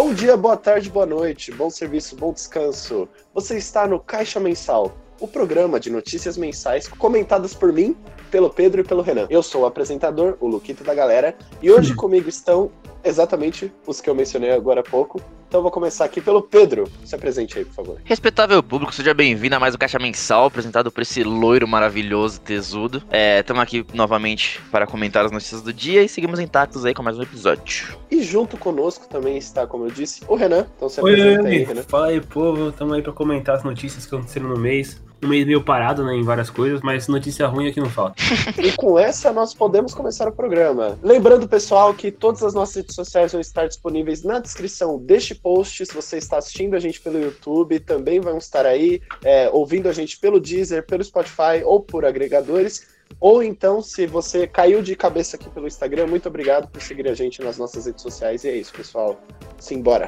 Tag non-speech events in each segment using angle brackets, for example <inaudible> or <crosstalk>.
Bom dia, boa tarde, boa noite, bom serviço, bom descanso. Você está no Caixa Mensal, o programa de notícias mensais comentadas por mim, pelo Pedro e pelo Renan. Eu sou o apresentador, o Luquito da galera, e hoje <laughs> comigo estão exatamente os que eu mencionei agora há pouco. Então vou começar aqui pelo Pedro. Se apresente aí, por favor. Respeitável público, seja bem-vindo a mais um Caixa Mensal, apresentado por esse loiro maravilhoso, tesudo. Estamos é, aqui novamente para comentar as notícias do dia e seguimos intactos aí com mais um episódio. E junto conosco também está, como eu disse, o Renan. Então se apresenta Oi, aí, Renan. Fala aí, povo. Estamos aí para comentar as notícias que aconteceram no mês. Um mês meio parado né, em várias coisas, mas notícia ruim aqui não falta. <laughs> E com essa nós podemos começar o programa. Lembrando, pessoal, que todas as nossas redes sociais vão estar disponíveis na descrição deste post. Se você está assistindo a gente pelo YouTube, também vão estar aí é, ouvindo a gente pelo Deezer, pelo Spotify ou por agregadores. Ou então, se você caiu de cabeça aqui pelo Instagram, muito obrigado por seguir a gente nas nossas redes sociais. E é isso, pessoal. Simbora!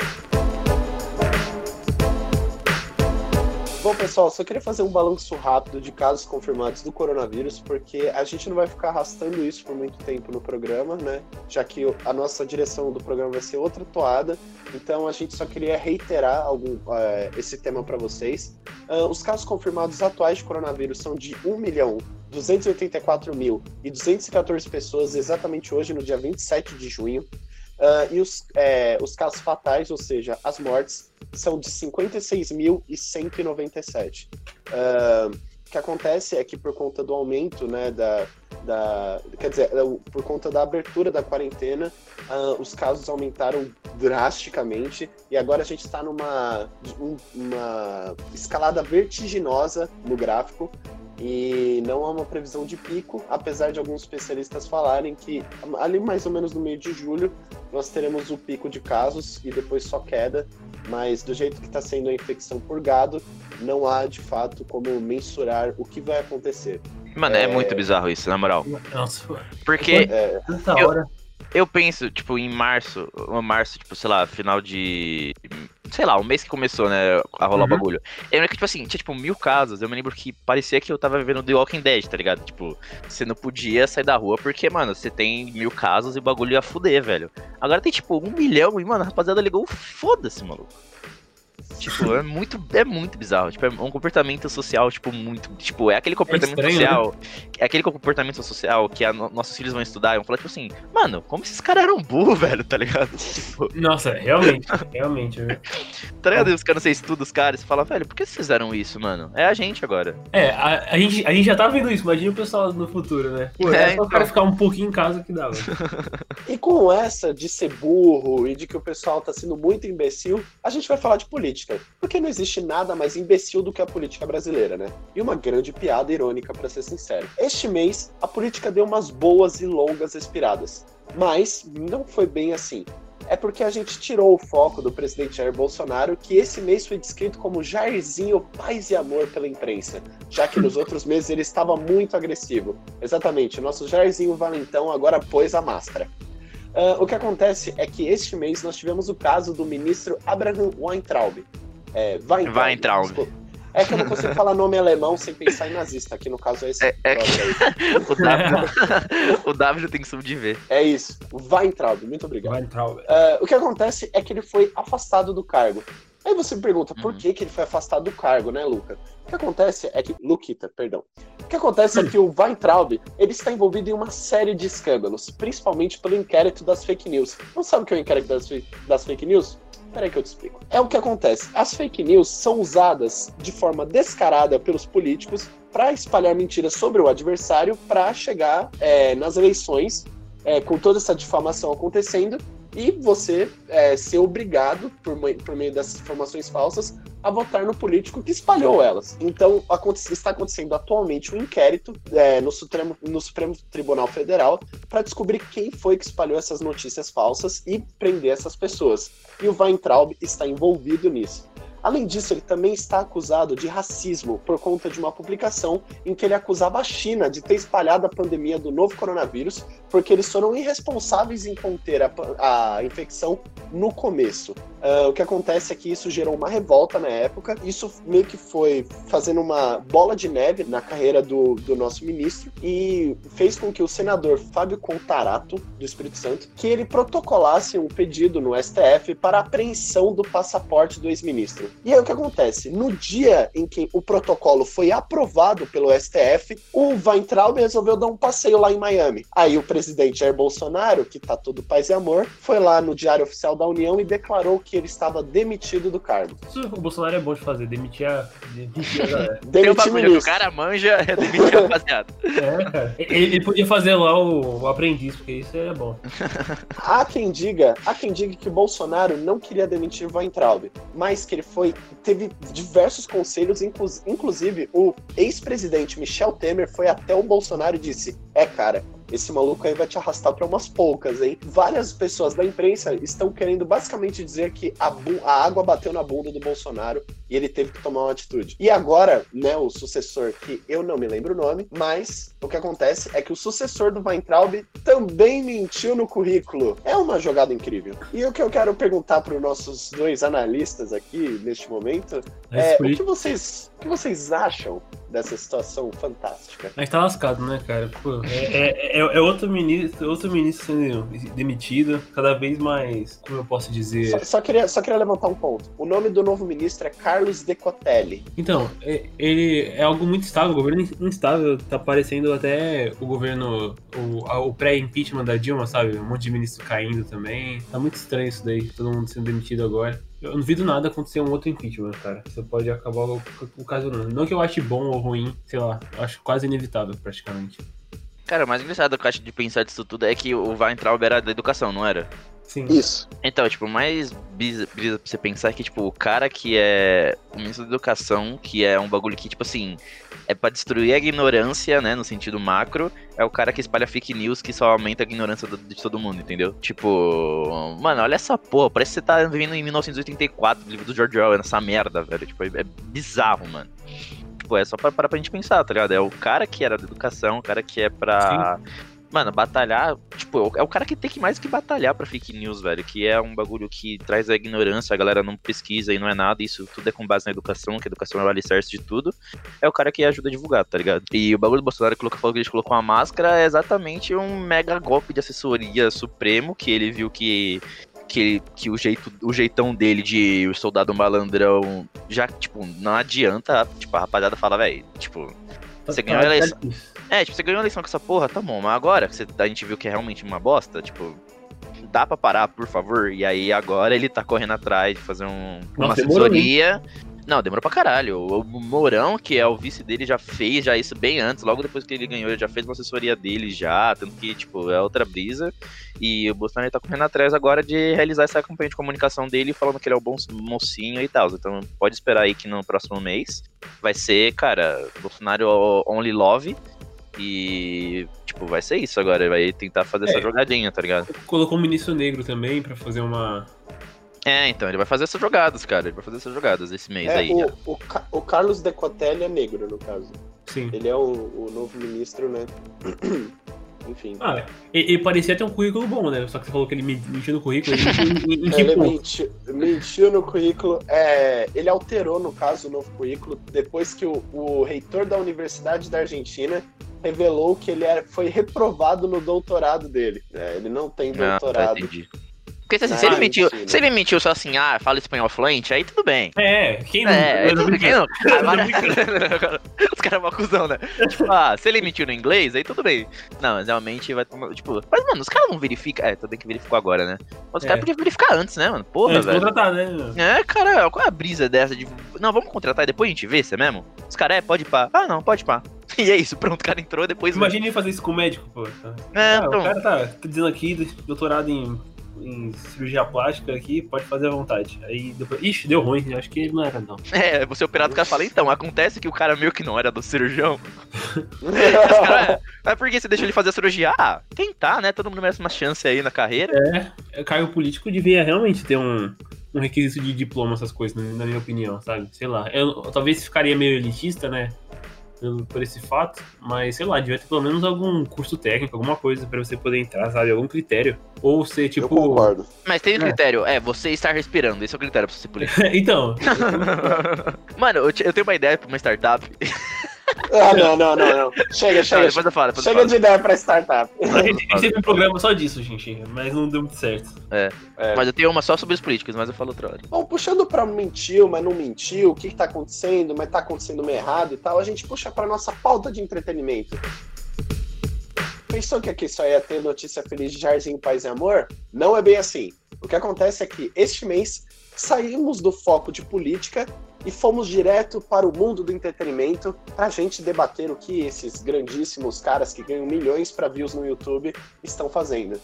Bom, pessoal, só queria fazer um balanço rápido de casos confirmados do coronavírus, porque a gente não vai ficar arrastando isso por muito tempo no programa, né? Já que a nossa direção do programa vai ser outra toada. Então a gente só queria reiterar algum, uh, esse tema para vocês. Uh, os casos confirmados atuais de coronavírus são de 1 milhão 284.214 pessoas exatamente hoje, no dia 27 de junho. Uh, e os, é, os casos fatais, ou seja, as mortes, são de 56.197. Uh, o que acontece é que por conta do aumento, né, da, da quer dizer, é, por conta da abertura da quarentena, uh, os casos aumentaram drasticamente e agora a gente está numa um, uma escalada vertiginosa no gráfico e não há uma previsão de pico, apesar de alguns especialistas falarem que ali mais ou menos no meio de julho nós teremos o pico de casos e depois só queda, mas do jeito que está sendo a infecção por gado, não há de fato como mensurar o que vai acontecer. Mano, é, é muito bizarro isso, na moral. Nossa, Porque é... tanta eu, hora. Eu penso, tipo, em março, março, tipo, sei lá, final de sei lá, o mês que começou, né, a rolar uhum. o bagulho. Eu lembro que, tipo assim, tinha, tipo, mil casos. Eu me lembro que parecia que eu tava vivendo The Walking Dead, tá ligado? Tipo, você não podia sair da rua porque, mano, você tem mil casos e o bagulho ia fuder, velho. Agora tem, tipo, um milhão e, mano, a rapaziada ligou, foda-se, maluco. Tipo, é muito, é muito bizarro. Tipo, é um comportamento social, tipo, muito. Tipo, é aquele comportamento é estranho, social. Né? É aquele comportamento social que a, nossos filhos vão estudar e vão falar, tipo assim, mano, como esses caras eram burros, <laughs> velho, tá ligado? Tipo... Nossa, realmente, <laughs> realmente. tá ligado? Os caras, você estuda os caras e fala, velho, por que vocês fizeram isso, mano? É a gente agora. É, a, a, gente, a gente já tá vendo isso, imagina o pessoal no futuro, né? Pô, é, é só então... o cara ficar um pouquinho em casa que dá, <laughs> E com essa de ser burro e de que o pessoal tá sendo muito imbecil, a gente vai falar de política política. Porque não existe nada mais imbecil do que a política brasileira, né? E uma grande piada irônica, para ser sincero. Este mês, a política deu umas boas e longas respiradas. Mas não foi bem assim. É porque a gente tirou o foco do presidente Jair Bolsonaro, que esse mês foi descrito como Jairzinho paz e amor pela imprensa, já que nos outros meses ele estava muito agressivo. Exatamente, o nosso Jairzinho Valentão agora pôs a máscara. Uh, o que acontece é que este mês nós tivemos o caso do ministro Abraham Weintraub. É, Weintraub. Weintraub. É que eu não consigo falar nome alemão sem pensar em nazista, que no caso é esse. É, é que... <laughs> o, w... <laughs> o W tem que subdiver. É isso. Weintraub, muito obrigado. Weintraub. Uh, o que acontece é que ele foi afastado do cargo. Aí você me pergunta, por uhum. que, que ele foi afastado do cargo, né, Luca? O que acontece é que. Luquita, perdão. O que acontece é que o Weintraub ele está envolvido em uma série de escândalos, principalmente pelo inquérito das fake news. Não sabe o que é o inquérito das, das fake news? Peraí que eu te explico. É o que acontece. As fake news são usadas de forma descarada pelos políticos para espalhar mentiras sobre o adversário para chegar é, nas eleições é, com toda essa difamação acontecendo e você é, ser obrigado, por, por meio dessas informações falsas, a votar no político que espalhou elas. Então, está acontecendo atualmente um inquérito é, no, Supremo, no Supremo Tribunal Federal para descobrir quem foi que espalhou essas notícias falsas e prender essas pessoas. E o Weintraub está envolvido nisso. Além disso, ele também está acusado de racismo por conta de uma publicação em que ele acusava a China de ter espalhado a pandemia do novo coronavírus porque eles foram irresponsáveis em conter a, a infecção no começo. Uh, o que acontece é que isso gerou uma revolta na época. Isso meio que foi fazendo uma bola de neve na carreira do, do nosso ministro e fez com que o senador Fábio Contarato, do Espírito Santo, que ele protocolasse um pedido no STF para apreensão do passaporte do ex-ministro. E aí o que acontece? No dia em que o protocolo foi aprovado pelo STF, o Weintraub resolveu dar um passeio lá em Miami. Aí o presidente Jair Bolsonaro, que tá todo paz e amor, foi lá no Diário Oficial da União e declarou que ele estava demitido do cargo. Isso o Bolsonaro é bom de fazer, demitir a, demitir a galera. <laughs> Tem um o cara manja é demitir a rapaziada. <laughs> É, cara. Ele, ele, podia fazer lá o, o, aprendiz, porque isso é bom. há quem diga, há quem diga que Bolsonaro não queria demitir Weintraub, mas que ele foi teve diversos conselhos, inclu, inclusive o ex-presidente Michel Temer foi até o Bolsonaro e disse: "É, cara, esse maluco aí vai te arrastar para umas poucas, hein? Várias pessoas da imprensa estão querendo basicamente dizer que a, a, água bateu na bunda do Bolsonaro e ele teve que tomar uma atitude. E agora, né, o sucessor, que eu não me lembro o nome, mas o que acontece é que o sucessor do Weintraub também mentiu no currículo. É uma jogada incrível. E o que eu quero perguntar para os nossos dois analistas aqui neste momento é, é o que vocês, o que vocês acham dessa situação fantástica? A gente tá lascado, né, cara? Pô, é, é, é, é, outro ministro, outro ministro sendo demitido, cada vez mais, como eu posso dizer. Só, só, queria, só queria levantar um ponto. O nome do novo ministro é Carlos Decotelli. Então, é, ele é algo muito estável, o governo instável, tá parecendo até o governo, o, o pré-impeachment da Dilma, sabe? Um monte de ministro caindo também. Tá muito estranho isso daí, todo mundo sendo demitido agora. Eu não duvido nada acontecer um outro impeachment, cara. Isso pode acabar o, o caso não. Não que eu ache bom ou ruim, sei lá. acho quase inevitável, praticamente. Cara, o mais engraçado que eu acho de pensar disso tudo é que o Weintraub era da educação, não era? Sim. Isso. Então, tipo, mais brisa, brisa pra você pensar é que, tipo, o cara que é o ministro da educação, que é um bagulho que, tipo assim, é pra destruir a ignorância, né, no sentido macro, é o cara que espalha fake news que só aumenta a ignorância de todo mundo, entendeu? Tipo, mano, olha essa porra, parece que você tá vivendo em 1984, livro do George Orwell, nessa merda, velho. Tipo, é bizarro, mano tipo, é só pra parar pra gente pensar, tá ligado? É o cara que era da educação, o cara que é pra. Sim. Mano, batalhar, tipo, é o cara que tem que mais que batalhar pra fake news, velho. Que é um bagulho que traz a ignorância, a galera não pesquisa e não é nada. Isso tudo é com base na educação, que a educação é o alicerce de tudo. É o cara que ajuda a divulgar, tá ligado? E o bagulho do Bolsonaro que falou que ele colocou uma máscara é exatamente um mega golpe de assessoria supremo, que ele viu que que, que o, jeito, o jeitão dele de o soldado malandrão já, tipo, não adianta. Tipo, a rapaziada fala, velho, tipo, você ganhou a eleição. É, tipo, você ganhou a eleição com essa porra, tá bom, mas agora que você, a gente viu que é realmente uma bosta, tipo, dá pra parar, por favor. E aí agora ele tá correndo atrás de fazer um, uma assessoria. Não, demorou pra caralho. O Mourão, que é o vice dele, já fez já isso bem antes, logo depois que ele ganhou, ele já fez uma assessoria dele já, tanto que, tipo, é outra brisa. E o Bolsonaro tá correndo atrás agora de realizar essa campanha de comunicação dele, falando que ele é o bom mocinho e tal. Então pode esperar aí que no próximo mês vai ser, cara, Bolsonaro Only Love. E, tipo, vai ser isso agora. Vai tentar fazer é, essa jogadinha, tá ligado? Colocou um ministro negro também para fazer uma, é, então, ele vai fazer essas jogadas, cara. Ele vai fazer essas jogadas esse mês é, aí. O, o, o, Carlos Decotelli é negro, no caso. Sim. Ele é o, o novo ministro, né? <clears throat> Enfim. Ah, ele, ele, parecia ter um currículo bom, né? Só que você falou que ele mentiu no currículo. Ele mentiu, em, em <laughs> ele mentiu, mentiu, no currículo. É, ele alterou, no caso, o novo currículo depois que o, o reitor da Universidade da Argentina revelou que ele era, foi reprovado no doutorado dele. É, ele não tem doutorado. Ah, tá, entendi. Porque assim, ah, se, ele mentiu, se ele mentiu só assim, ah, fala espanhol fluente, aí tudo bem. É, quem não. É, quem não? Agora, <laughs> <laughs> os caras é cuzão, né? Tipo, ah, se ele mentiu no inglês, aí tudo bem. Não, mas realmente vai tomar. Tipo, mas, mano, os caras não verificam. É, bem que verificou agora, né? Mas os é. caras podiam verificar antes, né, mano? Porra, é, velho. contratar, né? É, cara, qual é a brisa dessa de. Não, vamos contratar e depois a gente vê, se é mesmo? Os caras, é, pode pá. Ah, não, pode pá. <laughs> E é isso, pronto, o cara entrou depois. Imagina ele fazer isso com o médico, pô. É, ah, então... O cara tá, tá dizendo aqui, doutorado em em cirurgia plástica aqui, pode fazer à vontade. Aí depois. Ixi, deu ruim, acho que não era, não. É, você operado, o cara fala, então, acontece que o cara meio que não era do cirurgião. cara, <laughs> mas por que você deixou ele fazer a cirurgia? Ah, tentar, né? Todo mundo merece uma chance aí na carreira. É, cargo político devia realmente ter um, um requisito de diploma, essas coisas, na minha opinião, sabe? Sei lá. Eu, talvez ficaria meio elitista, né? Pelo- por esse fato, mas sei lá, devia ter pelo menos algum curso técnico, alguma coisa pra você poder entrar, sabe? Algum critério. Ou ser tipo. Eu concordo. Mas tem um É. critério, é, você estar respirando, esse é o critério pra você ser <laughs> político. então, <laughs> Mano, eu, eu tenho uma ideia pra uma startup. <laughs> Ah, não, não, não, não. Chega, Não, chega. depois eu falo, depois eu Chega falo. de ideia pra startup. a gente, teve um programa só disso, gente, mas não deu muito certo. É. Mas eu tenho uma só sobre os políticos, mas eu falo outra hora. Bom, puxando pra mentiu, mas não mentiu, o que, que tá acontecendo, mas tá acontecendo meio errado e tal, a gente puxa pra nossa pauta de entretenimento. Pensou que aqui só ia ter notícia feliz de Jairzinho, Paz e Amor? Não é bem assim. O que acontece é que este mês saímos do foco de política e fomos direto para o mundo do entretenimento pra gente debater o que esses grandíssimos caras que ganham milhões pra views no YouTube estão fazendo.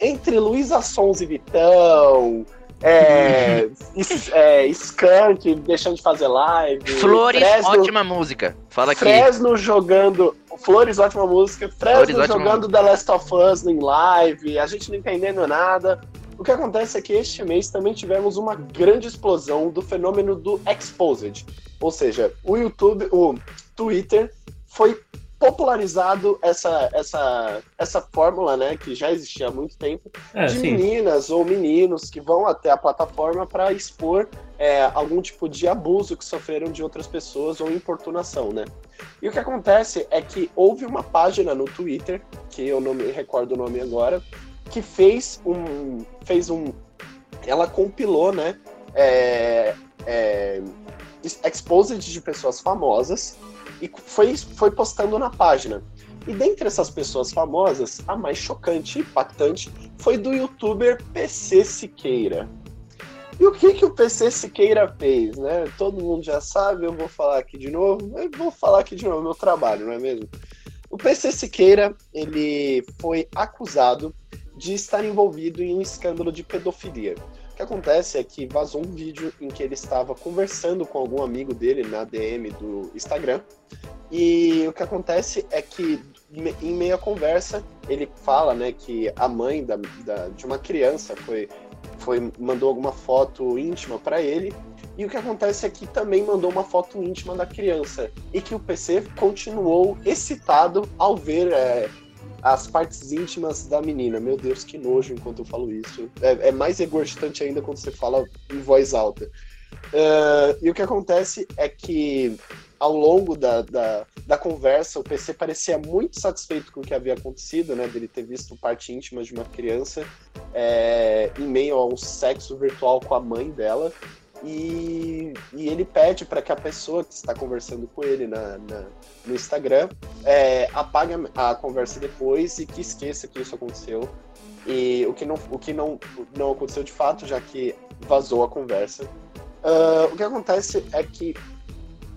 Entre Luísa Sons e Vitão, é, <laughs> é, Skank deixando de fazer live, Flores, Fresno, ótima música. Fala aqui. Fresno jogando. Flores, ótima música. Flores, Fresno ótima jogando The Last of Us em live, a gente não entendendo nada. O que acontece é que este mês também tivemos uma grande explosão do fenômeno do Exposed. Ou seja, o YouTube, o Twitter foi popularizado essa, essa, essa fórmula, né, que já existia há muito tempo, É, de sim. meninas ou meninos que vão até a plataforma para expor é, algum tipo de abuso que sofreram de outras pessoas ou importunação, né? E o que acontece é que houve uma página no Twitter, que eu não me recordo o nome agora, que fez um. fez um. Ela compilou, né? É, é, exposed de pessoas famosas e foi, foi postando na página. E dentre essas pessoas famosas, a mais chocante e impactante foi do youtuber PC Siqueira. E o que, que o PC Siqueira fez, né? Todo mundo já sabe, eu vou falar aqui de novo, eu vou falar aqui de novo, meu trabalho, não é mesmo? O PC Siqueira, ele foi acusado de estar envolvido em um escândalo de pedofilia. O que acontece é que vazou um vídeo em que ele estava conversando com algum amigo dele na DM do Instagram. E o que acontece é que, em meio à conversa, ele fala né, que a mãe da, da- de uma criança foi, foi mandou alguma foto íntima para ele. E o que acontece é que também mandou uma foto íntima da criança. E que o PC continuou excitado ao ver é, as partes íntimas da menina. Meu Deus, que nojo enquanto eu falo isso. É, é mais regurgitante ainda quando você fala em voz alta. Ah, e o que acontece é que ao longo da, da, da conversa, o PC parecia muito satisfeito com o que havia acontecido, né? Dele ter visto parte íntima de uma criança é, em meio a um sexo virtual com a mãe dela. E, e ele pede para que a pessoa que está conversando com ele na, na- no Instagram é, apague a, conversa depois e que esqueça que isso aconteceu. E o que não, o que não, não aconteceu de fato, já que vazou a conversa. Ah, o que acontece é que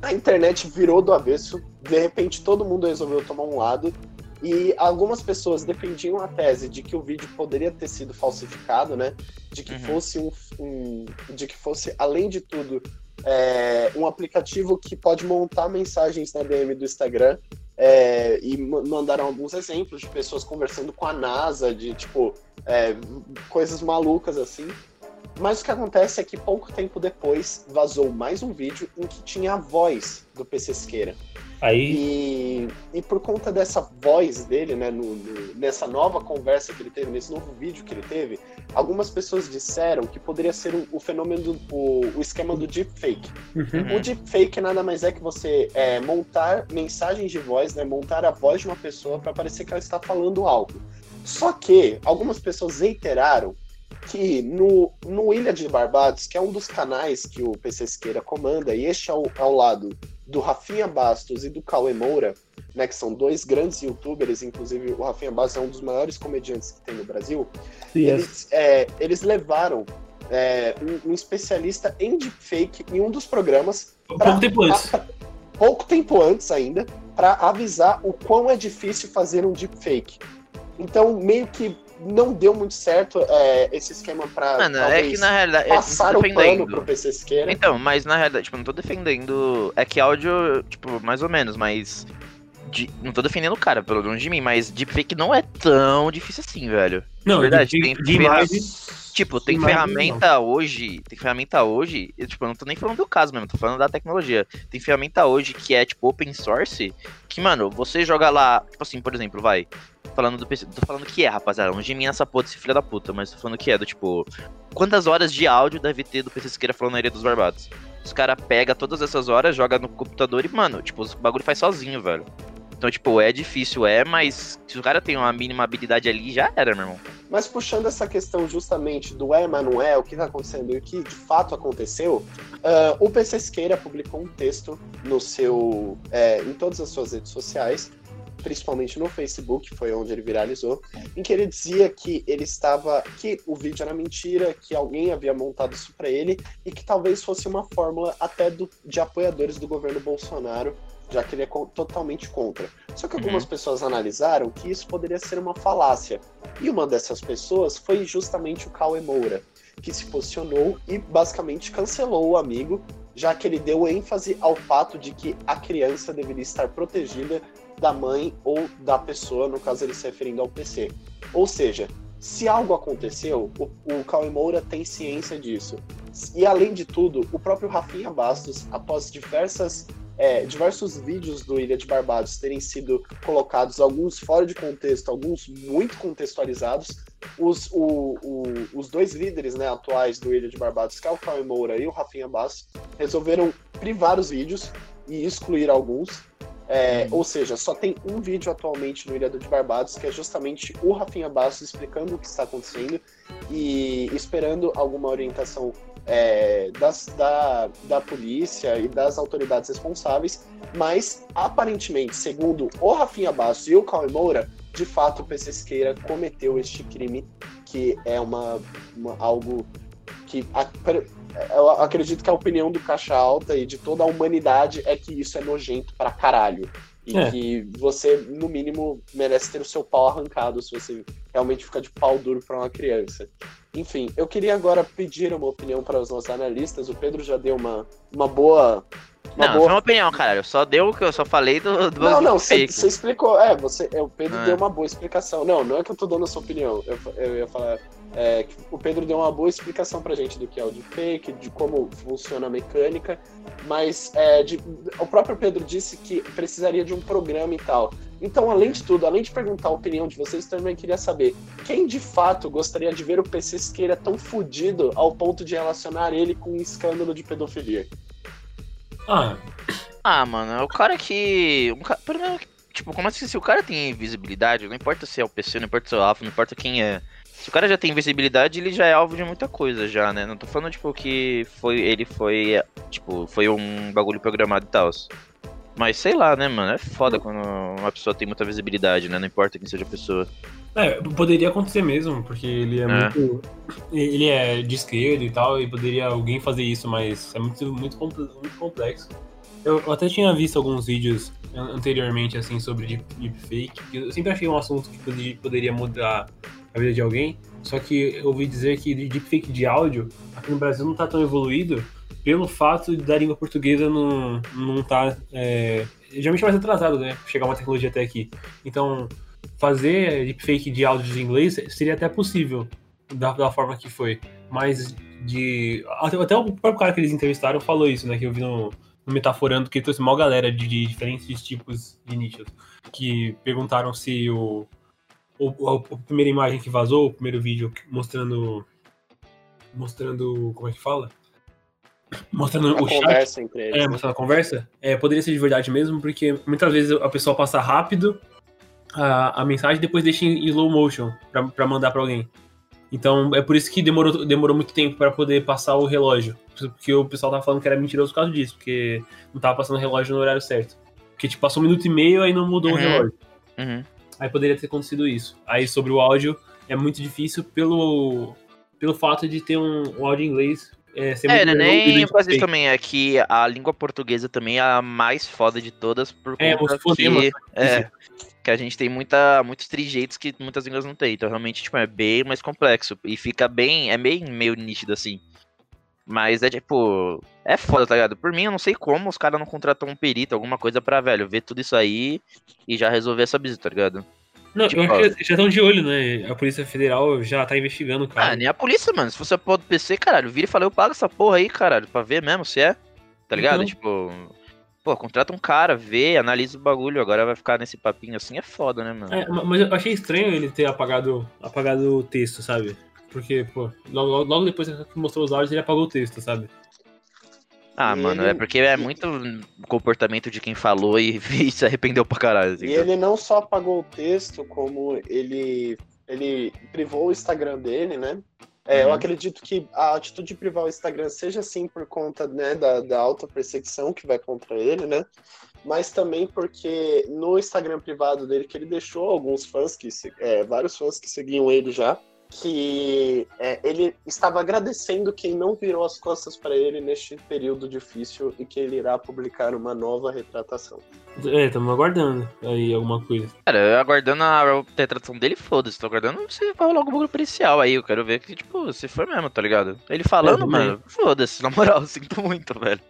a internet virou do avesso, de repente todo mundo resolveu tomar um lado e algumas pessoas defendiam a tese de que o vídeo poderia ter sido falsificado, né? De que Uhum. fosse um, um- de que fosse além de tudo é, um aplicativo que pode montar mensagens na DM do Instagram é, e ma- mandaram alguns exemplos de pessoas conversando com a NASA, de tipo é, coisas malucas assim. Mas o que acontece é que pouco tempo depois vazou mais um vídeo em que tinha a voz do PC Siqueira. Aí, E, e por conta dessa voz dele, né, no- no- nessa nova conversa que ele teve, nesse novo vídeo que ele teve, algumas pessoas disseram que poderia ser o, o fenômeno, do, o, o esquema do deepfake. uhum. O deepfake nada mais é que você é, montar mensagens de voz, né, montar a voz de uma pessoa para parecer que ela está falando algo. Só que algumas pessoas reiteraram que no, no Ilha de Barbados, que é um dos canais que o PC Siqueira comanda, e este ao, ao lado do Rafinha Bastos e do Cauê Moura, né, que são dois grandes youtubers, inclusive o Rafinha Bastos é um dos maiores comediantes que tem no Brasil, Yes. eles, é, eles levaram é, um, um especialista em deepfake em um dos programas, Pouco tempo antes. pouco tempo antes ainda, para avisar o quão é difícil fazer um deepfake. Então, meio que não deu muito certo é, esse esquema para Mano, é que na realidade. passar o pano pro PC Siqueira. Então, mas na realidade, tipo, não tô defendendo. É que áudio, tipo, mais ou menos, mas. de- não tô defendendo o cara, pelo longe de mim, mas deepfake não é tão difícil assim, velho. Não, verdade, de, tem de ferra-. Tipo, tem Imagem, ferramenta hoje, tem ferramenta hoje, eu, tipo, eu não tô nem falando do caso mesmo, tô falando da tecnologia. Tem ferramenta hoje que é, tipo, open source, que, mano, você joga lá, tipo assim, por exemplo, vai, falando do tô falando que é, rapaziada, longe de mim essa porra desse filho da puta, mas tô falando que é, do tipo, quantas horas de áudio deve ter do PC Siqueira falando na Ilha dos Barbados? Os caras pegam todas essas horas, joga no computador e, mano, tipo, o bagulho faz sozinho, velho. Então, tipo, é difícil, é, mas se o cara tem uma mínima habilidade ali, já era, meu irmão. Mas puxando essa questão justamente do é, mas não é, o que tá acontecendo e o que de fato aconteceu, ah, o PC Siqueira publicou um texto no seu, é, em todas as suas redes sociais, principalmente no Facebook, foi onde ele viralizou, em que ele dizia que ele estava, que o vídeo era mentira, que alguém havia montado isso para ele e que talvez fosse uma fórmula até do, de apoiadores do governo Bolsonaro, já que ele é totalmente contra. Só que algumas pessoas analisaram que isso poderia ser uma falácia. E uma dessas pessoas foi justamente o Cauê Moura, que se posicionou e basicamente cancelou o amigo, já que ele deu ênfase ao fato de que a criança deveria estar protegida da mãe ou da pessoa, no caso ele se referindo ao PC. Ou seja, se algo aconteceu, o, o Cauê Moura tem ciência disso. E além de tudo, o próprio Rafinha Bastos, após diversas é, diversos vídeos do Ilha de Barbados terem sido colocados, alguns fora de contexto, alguns muito contextualizados. Os, o- o- os dois líderes né, atuais do Ilha de Barbados, que é o Cauê Moura e o Rafinha Bastos, resolveram privar os vídeos e excluir alguns. É, Ou seja, só tem um vídeo atualmente no Ilha de Barbados, que é justamente o Rafinha Bastos explicando o que está acontecendo e esperando alguma orientação é, das- da, da polícia e das autoridades responsáveis, mas aparentemente, segundo o Rafinha Bastos e o Cauê Moura, de fato o PC Siqueira cometeu este crime, que é uma, uma- algo que a- eu acredito que a opinião do Caixa Alta e de toda a humanidade é que isso é nojento pra caralho. E É. que você, no mínimo, merece ter o seu pau arrancado se você realmente fica de pau duro pra uma criança. Enfim, eu queria agora pedir uma opinião para os nossos analistas. O Pedro já deu uma, uma boa. Uma não, boa... foi uma opinião, caralho. Eu só deu o que eu só falei do, do Não, não, você explicou. É, você, é, o Pedro Ah. deu uma boa explicação. Não, não é que eu tô dando a sua opinião. Eu, eu ia falar é, que o Pedro deu uma boa explicação pra gente do que é o deepfake, de como funciona a mecânica, mas é, de- o próprio Pedro disse que precisaria de um programa e tal. Então, além de tudo, além de perguntar a opinião de vocês, também queria saber quem de fato gostaria de ver o PC Siqueira tão fudido ao ponto de relacionar ele com um escândalo de pedofilia. Ah, Ah, mano, é o cara que. Um Tipo, como assim? Se o cara tem visibilidade, não importa se é o PC, não importa se é o Alpha, não importa quem é. Se o cara já tem visibilidade, ele já é alvo de muita coisa já, né? Não tô falando, tipo, que foi. Ele foi. Tipo, foi um bagulho programado e tal. Mas sei lá, né, mano? É foda quando uma pessoa tem muita visibilidade, né? Não importa quem seja a pessoa. é, poderia acontecer mesmo, porque ele é, É. muito. Ele é de esquerda e tal, e poderia alguém fazer isso, mas é muito, muito, muito complexo. Eu, até tinha visto alguns vídeos an- anteriormente, assim, sobre deep- deepfake, eu sempre achei um assunto que poderia, mudar a vida de alguém, só que eu ouvi dizer que de deepfake de áudio, aqui no Brasil não tá tão evoluído, pelo fato da língua portuguesa não, não tá. É, geralmente é mais atrasado, né? Chegar uma tecnologia até aqui. Então, fazer deepfake de áudios em inglês seria até possível, da, da forma que foi. Mas de. Até, até o próprio cara que eles entrevistaram falou isso, né? Que eu vi no Metaforando, que trouxe uma galera de, de diferentes tipos de nichos. Que perguntaram se o, o, a primeira imagem que vazou, o primeiro vídeo mostrando. Mostrando. Como é que fala? Mostrando A o chat. conversa entre eles. É, né? mostrando a conversa, é, poderia ser de verdade mesmo, porque muitas vezes a pessoa passa rápido a, a mensagem e depois deixa em slow motion pra mandar pra alguém. Então é por isso que demorou, demorou muito tempo pra poder passar o relógio. Porque o pessoal tava falando que era mentiroso por causa disso, porque não tava passando o relógio no horário certo. Porque tipo, passou um minuto e meio aí não mudou Uhum. o relógio. Uhum. Aí poderia ter acontecido isso. Aí sobre o áudio, é muito difícil pelo, pelo fato de ter um, um áudio em inglês. É, ser É, né, nem por disso fake. também, é que a língua portuguesa também é a mais foda de todas, por É, conta os fonemas, que, é, que a gente tem muita, muitos trejeitos que muitas línguas não tem, então realmente, tipo, é bem mais complexo, e fica bem, é bem meio nítido, assim. Mas é tipo. É foda, tá ligado? Por mim, eu não sei como os caras não contratam um perito, alguma coisa pra, velho, ver tudo isso aí e já resolver essa visita, tá ligado? Não, Tipo, eu acho que já estão de olho, né? A Polícia Federal já tá investigando o Ah, cara. nem a polícia, mano. Se você pode PC, caralho, vira e fala, eu pago essa porra aí, caralho, pra ver mesmo se é. Tá ligado? Então. Tipo. Pô, contrata um cara, vê, analisa o bagulho, agora vai ficar nesse papinho assim, é foda, né, mano? É, ma- mas eu achei estranho ele ter apagado, apagado o texto, sabe? Porque, pô, logo- logo depois que mostrou os áudios, ele apagou o texto, sabe? Ah, E mano, ele- é porque é muito comportamento de quem falou e, <laughs> e se arrependeu pra caralho. assim, E ele não só apagou o texto, como ele, ele privou o Instagram dele, né? É, Eu Uhum. acredito que a atitude de privar o Instagram seja sim por conta né, da, da alta perseguição que vai contra ele, né? Mas também porque no Instagram privado dele, que ele deixou alguns fãs, que é, vários fãs que seguiam ele já, que é, ele estava agradecendo quem não virou as costas para ele neste período difícil e que ele irá publicar uma nova retratação. É, estamos aguardando aí alguma coisa. Cara, eu aguardando a retratação dele, foda-se. Tô aguardando se vai rolar algum bagulho policial aí. Eu quero ver que, tipo, se for mesmo, tá ligado? Ele falando, também. mano, foda-se, na moral, <laughs> sinto muito, velho.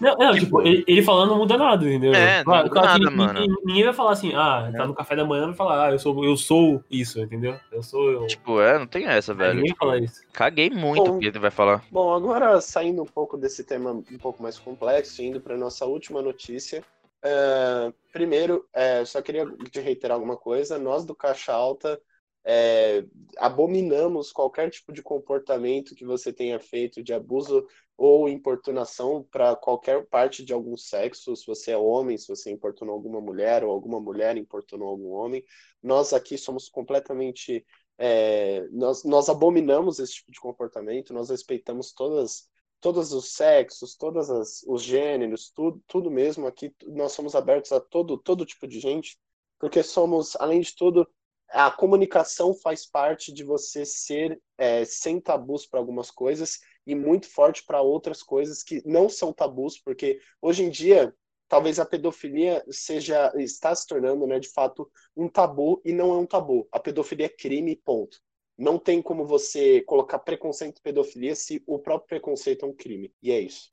Não, não Tipo- tipo, ele, ele falando não muda nada, entendeu? É, não Claro- muda claro nada, ninguém- mano. Ninguém, ninguém vai falar assim, ah, tá no café da manhã, vai falar, ah, eu sou, eu sou isso, entendeu? Eu sou eu. Tipo, é, não tem essa, velho. isso. Caguei muito Bom. o que ele vai falar. Bom, agora saindo um pouco desse tema um pouco mais complexo, indo para nossa última notícia. é, primeiro, é, só queria te reiterar alguma coisa. Nós do Caixa Alta é, abominamos qualquer tipo de comportamento que você tenha feito de abuso ou importunação para qualquer parte de algum sexo. Se você é homem, se você importunou alguma mulher ou alguma mulher importunou algum homem. Nós aqui somos completamente é, nós, nós abominamos esse tipo de comportamento, nós respeitamos todas, todos os sexos, todos os gêneros, tudo, tudo mesmo. Aqui, nós somos abertos a todo, todo tipo de gente, porque somos, além de tudo, a comunicação faz parte de você ser é, sem tabus para algumas coisas e muito forte para outras coisas que não são tabus, porque hoje em dia talvez a pedofilia seja está se tornando, né, de fato, um tabu e não é um tabu. A pedofilia é crime, ponto. Não tem como você colocar preconceito e pedofilia se o próprio preconceito é um crime. E é isso.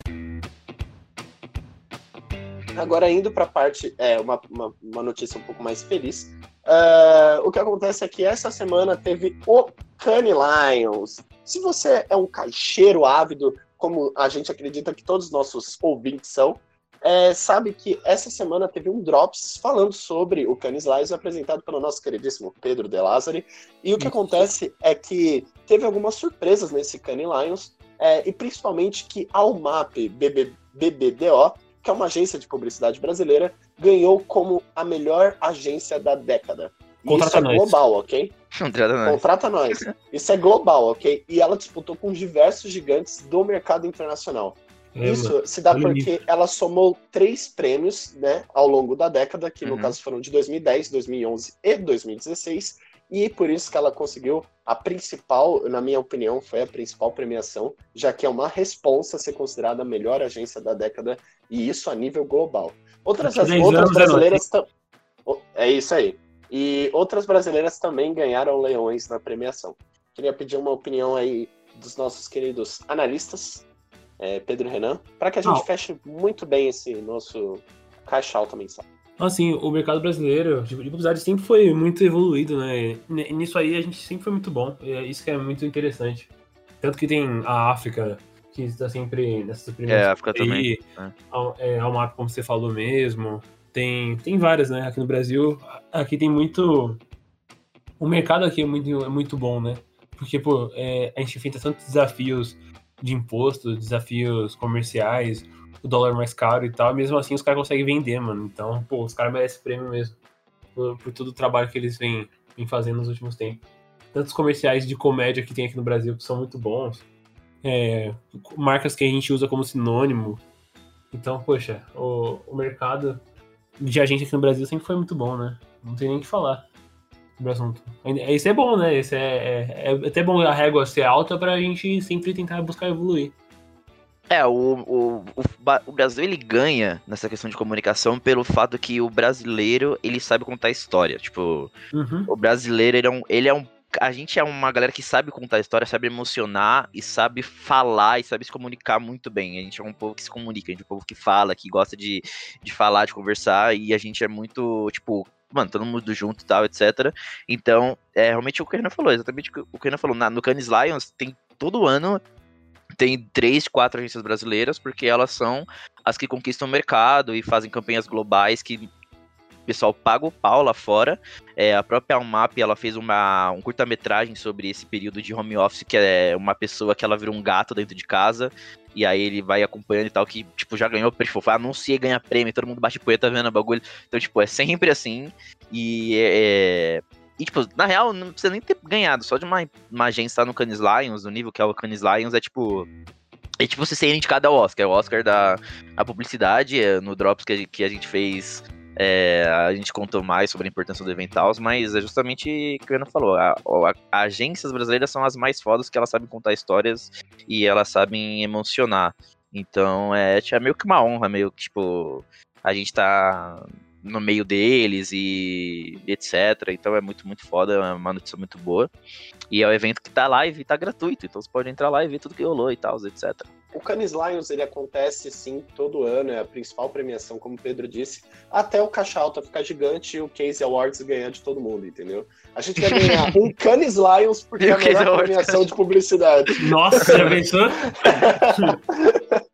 Agora, indo para a parte, é, uma, uma, uma, notícia um pouco mais feliz. Uh, o que acontece é que essa semana teve o Canny Lions. Se você é um caixeiro ávido, como a gente acredita que todos os nossos ouvintes são, é, sabe que essa semana teve um Drops falando sobre o Canis Lions apresentado pelo nosso queridíssimo Pedro De Lázari. E o que acontece é que teve algumas surpresas nesse Canis Lions, é, e principalmente que a UMAP BB, BBDO, que é uma agência de publicidade brasileira, ganhou como a melhor agência da década. Contrata isso é nós. global, ok? Contrata nós. Contrata nós. Isso é global, ok? E ela disputou com diversos gigantes do mercado internacional. É, Isso mano. se dá porque ela somou três prêmios, né, ao longo da década, que no Uhum. caso foram de 2010, 2011 e 2016, e por isso que ela conseguiu a principal, na minha opinião, foi a principal premiação, já que é uma responsa ser considerada a melhor agência da década, e isso a nível global. Outras, Daqui a 10 outras é brasileiras tam- É isso aí. E outras brasileiras também ganharam leões na premiação. Queria pedir uma opinião aí dos nossos queridos analistas, é, Pedro Renan, para que a gente Ah. feche muito bem esse nosso caixa alta mensal. Assim, o mercado brasileiro de de publicidade sempre foi muito evoluído, né? E nisso aí a gente sempre foi muito bom. E é isso que é muito interessante. Tanto que tem a África, que está sempre nessas É, primeiras. a África também. né? É, a como você falou mesmo. Tem, tem várias, né? Aqui no Brasil, aqui tem muito. O mercado aqui é muito, é muito bom, né? Porque, pô, é, a gente enfrenta tantos desafios de imposto, desafios comerciais, o dólar mais caro e tal, mesmo assim os caras conseguem vender, mano. Então, pô, os caras merecem prêmio mesmo. Por, por todo o trabalho que eles vêm, vêm fazendo nos últimos tempos. Tantos comerciais de comédia que tem aqui no Brasil que são muito bons. É, marcas que a gente usa como sinônimo. Então, poxa, o, o mercado de agência aqui no Brasil sempre foi muito bom, né? Não tem nem o que falar sobre o assunto. Isso é bom, né? Isso é, é, é até bom a régua ser alta pra gente sempre tentar buscar evoluir. É, o, o, o, o Brasil ele ganha nessa questão de comunicação pelo fato que o brasileiro ele sabe contar história. Tipo, Uhum. o brasileiro ele é um, ele é um a gente é uma galera que sabe contar história, sabe emocionar e sabe falar e sabe se comunicar muito bem. A gente é um povo que se comunica, a gente é um povo que fala, que gosta de, de falar, de conversar, e a gente é muito, tipo, mano, todo mundo junto e tal, etc. Então, é realmente o que o Renan falou, exatamente o que o Renan falou. Na, no Canis Lions tem todo ano tem três, quatro agências brasileiras, porque elas são as que conquistam o mercado e fazem campanhas globais que pessoal paga o pau lá fora. É, a própria Almap, ela fez uma, um curta-metragem sobre esse período de home office, que é uma pessoa que ela vira um gato dentro de casa, e aí ele vai acompanhando e tal, que, tipo, já ganhou, tipo, anuncia e ganha prêmio, todo mundo bate poeta vendo o bagulho. Então, tipo, é sempre assim, e é... E, tipo, na real, não precisa nem ter ganhado, só de uma, uma agência estar no Canis Lions, no nível que é o Canis Lions, é tipo... É tipo você ser indicado ao Oscar, o Oscar da a publicidade, é, no Drops que a, que a gente fez é, a gente contou mais sobre a importância do Eventals, mas é justamente o que o Ana falou. A, a, agências brasileiras são as mais fodas que elas sabem contar histórias e elas sabem emocionar. Então é, é meio que uma honra, meio que tipo, a gente tá no meio deles e etc. Então é muito, muito foda, é uma notícia muito boa. E é um evento que tá live e tá gratuito, então você pode entrar lá e ver tudo que rolou e tal, etc. O Cannes Lions ele acontece sim todo ano, é a principal premiação, como o Pedro disse, até o caixa alta ficar gigante e o Case Awards ganhar de todo mundo, entendeu? A gente quer ganhar <laughs> um Cannes Lions porque é a melhor premiação de publicidade. Nossa, já pensou? <laughs>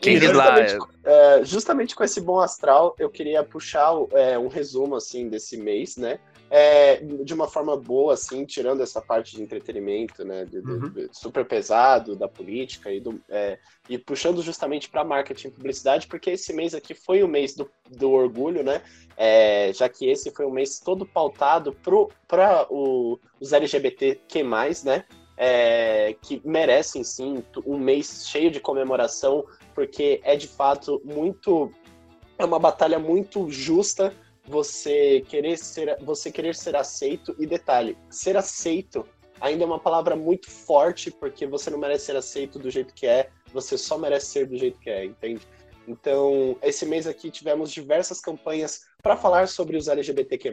justamente, é, justamente com esse bom astral, eu queria puxar é, um resumo assim desse mês, né? É, de uma forma boa, assim, tirando essa parte de entretenimento, né? De, uhum. de, super pesado da política e, do, é, e puxando justamente para marketing e publicidade, porque esse mês aqui foi o mês do, do orgulho, né? É, já que esse foi um mês todo pautado para os LGBTQ, né? É, que merecem sim um mês cheio de comemoração, porque é de fato muito. É uma batalha muito justa você querer ser, você querer ser aceito. E detalhe, ser aceito ainda é uma palavra muito forte, porque você não merece ser aceito do jeito que é, você só merece ser do jeito que é, entende? Então, esse mês aqui tivemos diversas campanhas para falar sobre os LGBTQ+.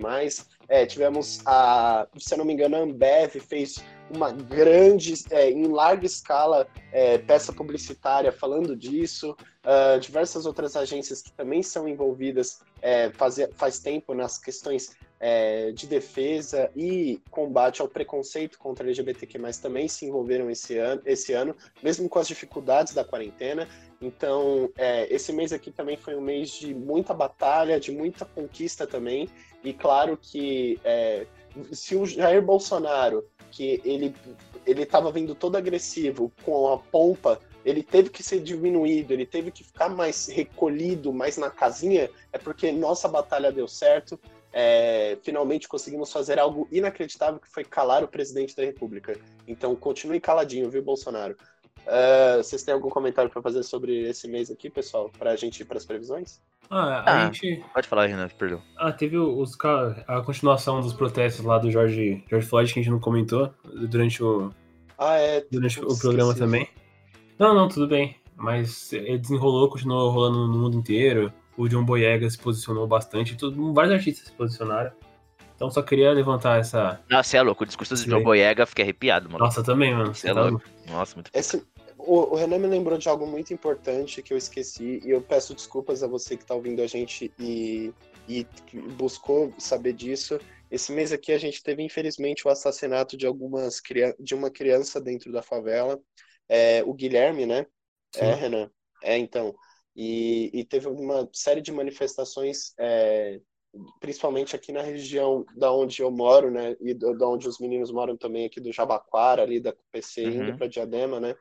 É, tivemos a, se eu não me engano, a Ambev fez uma grande, é, em larga escala, é, peça publicitária falando disso. Uh, diversas outras agências que também são envolvidas é, faz, faz tempo nas questões é, de defesa e combate ao preconceito contra LGBTQ+, também se envolveram esse ano, esse ano, mesmo com as dificuldades da quarentena. Então, é, esse mês aqui também foi um mês de muita batalha, de muita conquista também. E claro que é, se o Jair Bolsonaro que ele ele estava vindo todo agressivo com a pompa, ele teve que ser diminuído, ele teve que ficar mais recolhido, mais na casinha, é porque nossa batalha deu certo. É, finalmente conseguimos fazer algo inacreditável que foi calar o presidente da República. Então continue caladinho, viu, Bolsonaro? Uh, vocês têm algum comentário para fazer sobre esse mês aqui, pessoal? Para a gente ir para as previsões? Ah, a ah, gente. Pode falar, Renan, perdão. Ah, teve os, a continuação dos protestos lá do George, George Floyd, que a gente não comentou durante o. Ah, é. Durante o programa também. Não, não, tudo bem. Mas desenrolou, continuou rolando no mundo inteiro. O John Boyega se posicionou bastante. Tudo, vários artistas se posicionaram. Então só queria levantar essa. Nossa, é louco. O discurso do John Boyega, fiquei arrepiado, mano. Nossa, também, mano. Você é tá louco. Nossa, muito Esse, o, o, Renan me lembrou de algo muito importante que eu esqueci, e eu peço desculpas a você que está ouvindo a gente e, e buscou saber disso. Esse mês aqui a gente teve, infelizmente, o assassinato de algumas de uma criança dentro da favela. É, o Guilherme, né? É, Sim. É, Renan? É, então. E, e, teve uma série de manifestações, é, principalmente aqui na região da onde eu moro, né? E da onde os meninos moram também, aqui do Jabaquara, ali da PC, uhum. indo para Diadema, né?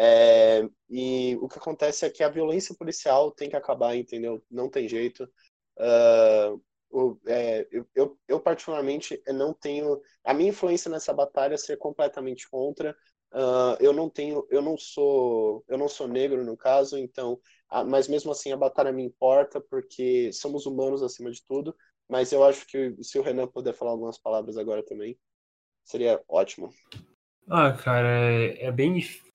É, e o que acontece é que a violência policial tem que acabar, entendeu? Não tem jeito. Uh, o, é, eu, eu, particularmente, não tenho. A minha influência nessa batalha ser completamente contra. Uh, eu não tenho, eu não sou, eu não sou negro no caso, então, mas mesmo assim a batalha me importa porque somos humanos acima de tudo. Mas eu acho que se o Renan puder falar algumas palavras agora também, seria ótimo. Ah, cara, é, é bem difícil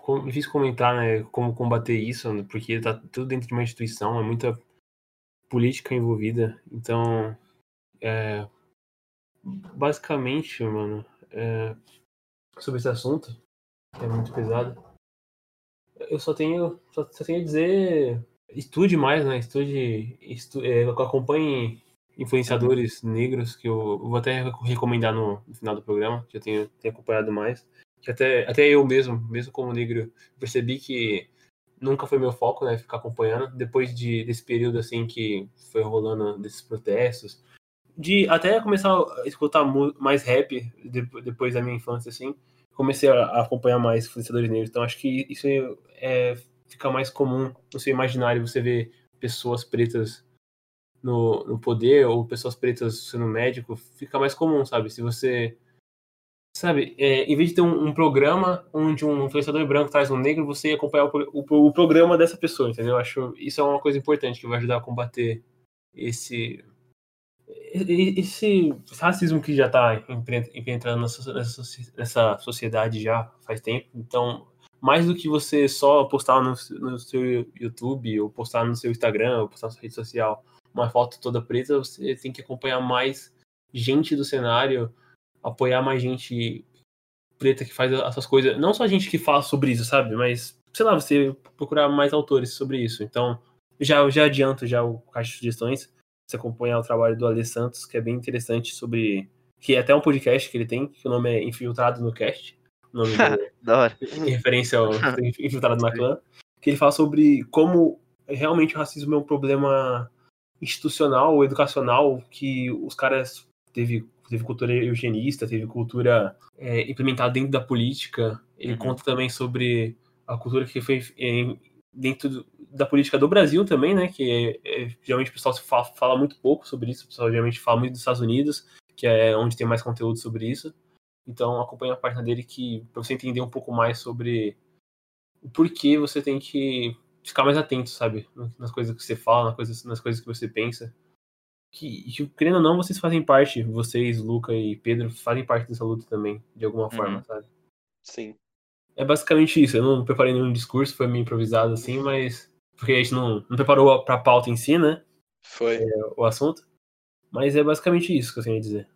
comentar, né, como combater isso, né, porque tá tudo dentro de uma instituição, é muita política envolvida. Então, é, basicamente, mano, é, sobre esse assunto, é muito pesado. Eu só tenho, só, só tenho a dizer, estude mais, né? Estude, estu, é, acompanhe influenciadores negros, que eu, eu vou até recomendar no, no, final do programa, que eu tenho, tenho acompanhado mais. Que até, até eu mesmo, mesmo como negro, percebi que nunca foi meu foco, né, ficar acompanhando. Depois de, desse período, assim, que foi rolando desses protestos, de até começar a escutar mais rap depois da minha infância, assim, comecei a acompanhar mais influenciadores negros. Então, acho que isso é, é, fica mais comum no seu imaginário, você ver pessoas pretas no, no poder, ou pessoas pretas sendo médico, fica mais comum, sabe? Se você sabe, é, em vez de ter um, um, programa onde um influenciador branco traz um negro, você acompanhar o, o, o, programa dessa pessoa, entendeu? Eu acho isso é uma coisa importante que vai ajudar a combater esse esse, racismo que já está entrando nessa, nessa sociedade já faz tempo. Então, mais do que você só postar no, no seu YouTube ou postar no seu Instagram ou postar na sua rede social uma foto toda preta, você tem que acompanhar mais gente do cenário apoiar mais gente preta que faz essas coisas. Não só gente que fala sobre isso, sabe? Mas, sei lá, você procurar mais autores sobre isso. Então, já, já adianto já o caixa de sugestões. Você acompanhar o trabalho do Ale Santos, que é bem interessante sobre. Que é até um podcast que ele tem, que o nome é Infiltrado no Cast. O nome <laughs> da hora. Em referência ao <laughs> Infiltrado na Clã. Que ele fala sobre como realmente o racismo é um problema institucional ou educacional que os caras teve teve cultura eugenista, teve cultura é, implementada dentro da política. Ele uhum. conta também sobre a cultura que foi é, dentro do, da política do Brasil também, né? Que é, é geralmente o pessoal fala, fala, muito pouco sobre isso, o pessoal geralmente fala muito dos Estados Unidos, que é onde tem mais conteúdo sobre isso. Então acompanha a página dele que para você entender um pouco mais sobre o porquê você tem que ficar mais atento, sabe? Nas coisas que você fala, nas coisas, nas coisas que você pensa que, que, querendo ou não, vocês fazem parte, vocês, Luca e Pedro, fazem parte dessa luta também, de alguma uhum. forma, sabe? Sim. É basicamente isso. Eu não preparei nenhum discurso, foi meio improvisado assim, mas. Porque a gente não, não preparou pra pauta em si, né? Foi. É, o assunto. Mas é basicamente isso que eu tenho a dizer.